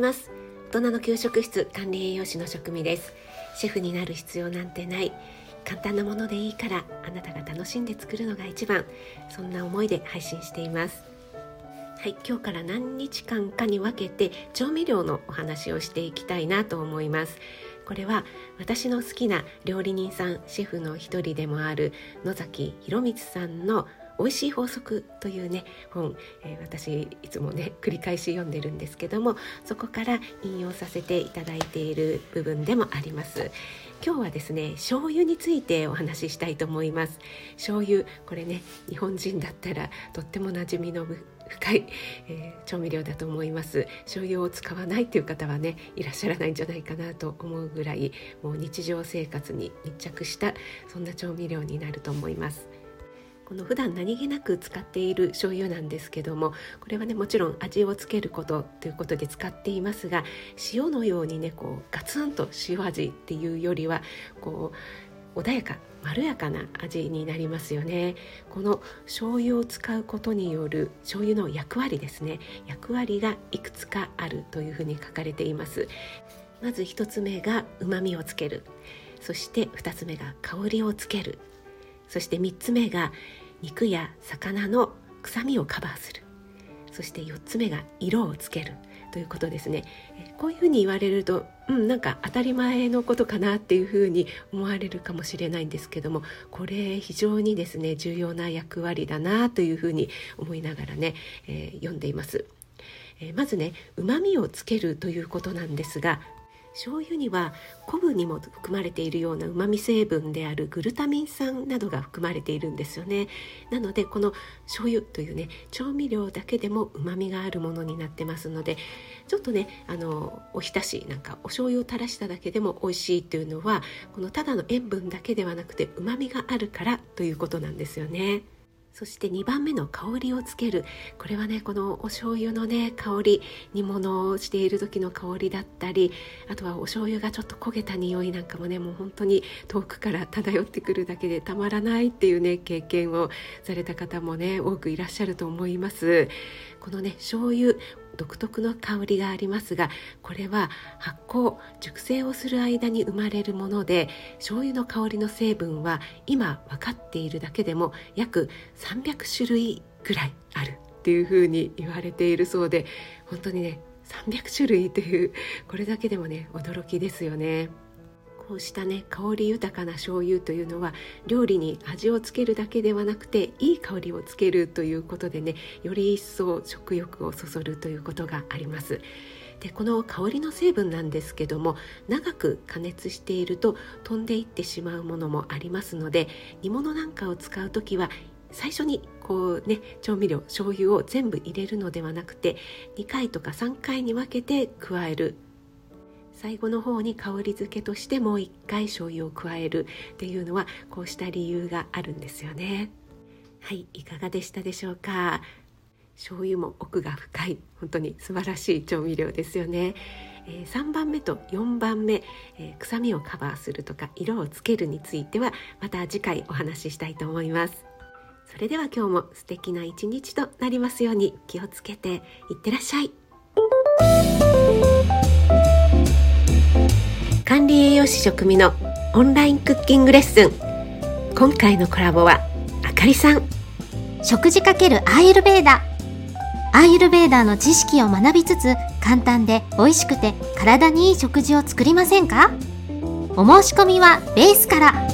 います。大人の給食室管理栄養士の職味です。シェフになる必要なんてない。簡単なものでいいからあなたが楽しんで作るのが一番。そんな思いで配信しています。はい今日から何日間かに分けて調味料のお話をしていきたいなと思います。これは私の好きな料理人さんシェフの一人でもある野崎博光さんの美味しい法則というね本、えー、私いつもね繰り返し読んでるんですけどもそこから引用させていただいている部分でもあります。今日はですね醤油についてお話ししたいと思います。醤油これね日本人だったらとっても馴染みの深い、えー、調味料だと思います。醤油を使わないっていう方はねいらっしゃらないんじゃないかなと思うぐらいもう日常生活に密着したそんな調味料になると思います。この普段何気なく使っている醤油なんですけどもこれはねもちろん味をつけることということで使っていますが塩のようにねこうガツンと塩味っていうよりはこう穏やかまろやかな味になりますよね。この醤油を使うことによる醤油の役割ですね役割がいくつかあるというふうに書かれています。まず1つ目が旨味をつける。そして2つ目が香りをつける。そして3つ目が肉や魚の臭みをカバーするそして4つ目が色をつけるということですねこういうふうに言われるとうんなんか当たり前のことかなっていうふうに思われるかもしれないんですけどもこれ非常にですね重要な役割だなというふうに思いながらね、えー、読んでいます。えー、まずね旨味をつけるということなんですが醤油には昆布にも含まれているようなうまみ成分であるグルタミン酸などが含まれているんですよねなのでこの醤油というね調味料だけでもうまみがあるものになってますのでちょっとねあのおひたしなんかお醤油を垂らしただけでも美味しいというのはこのただの塩分だけではなくてうまみがあるからということなんですよね。そして2番目の香りをつける。これはねこのお醤油のね香り煮物をしている時の香りだったりあとはお醤油がちょっと焦げた匂いなんかもねもう本当に遠くから漂ってくるだけでたまらないっていうね経験をされた方もね多くいらっしゃると思います。このね醤油独特の香りがありますがこれは発酵熟成をする間に生まれるもので醤油の香りの成分は今分かっているだけでも約300種類ぐらいあるっていうふうに言われているそうで本当にね300種類というこれだけでもね驚きですよね。こうしたね香り豊かな醤油というのは料理に味をつけるだけではなくていい香りをつけるということでねより一層食欲をそそるということがあります。でこの香りの成分なんですけども長く加熱していると飛んでいってしまうものもありますので煮物なんかを使う時は最初にこうね調味料醤油を全部入れるのではなくて2回とか3回に分けて加える最後の方に香り付けとしてもう一回醤油を加えるっていうのはこうした理由があるんですよね。はいいかがでしたでしょうか？醤油も奥が深い。本当に素晴らしい調味料ですよね、えー、3番目と4番目、えー、臭みをカバーするとか色をつけるについてはまた次回お話ししたいと思います。それでは今日も素敵な一日となりますように気をつけていってらっしゃい。管理栄養士食味のオンラインクッキングレッスン。今回のコラボはあかりさん。食事かけるアーユルベーダアーユルベーダーの知識を学びつつ簡単で美味しくて体にいい食事を作りませんか？お申し込みはベースから。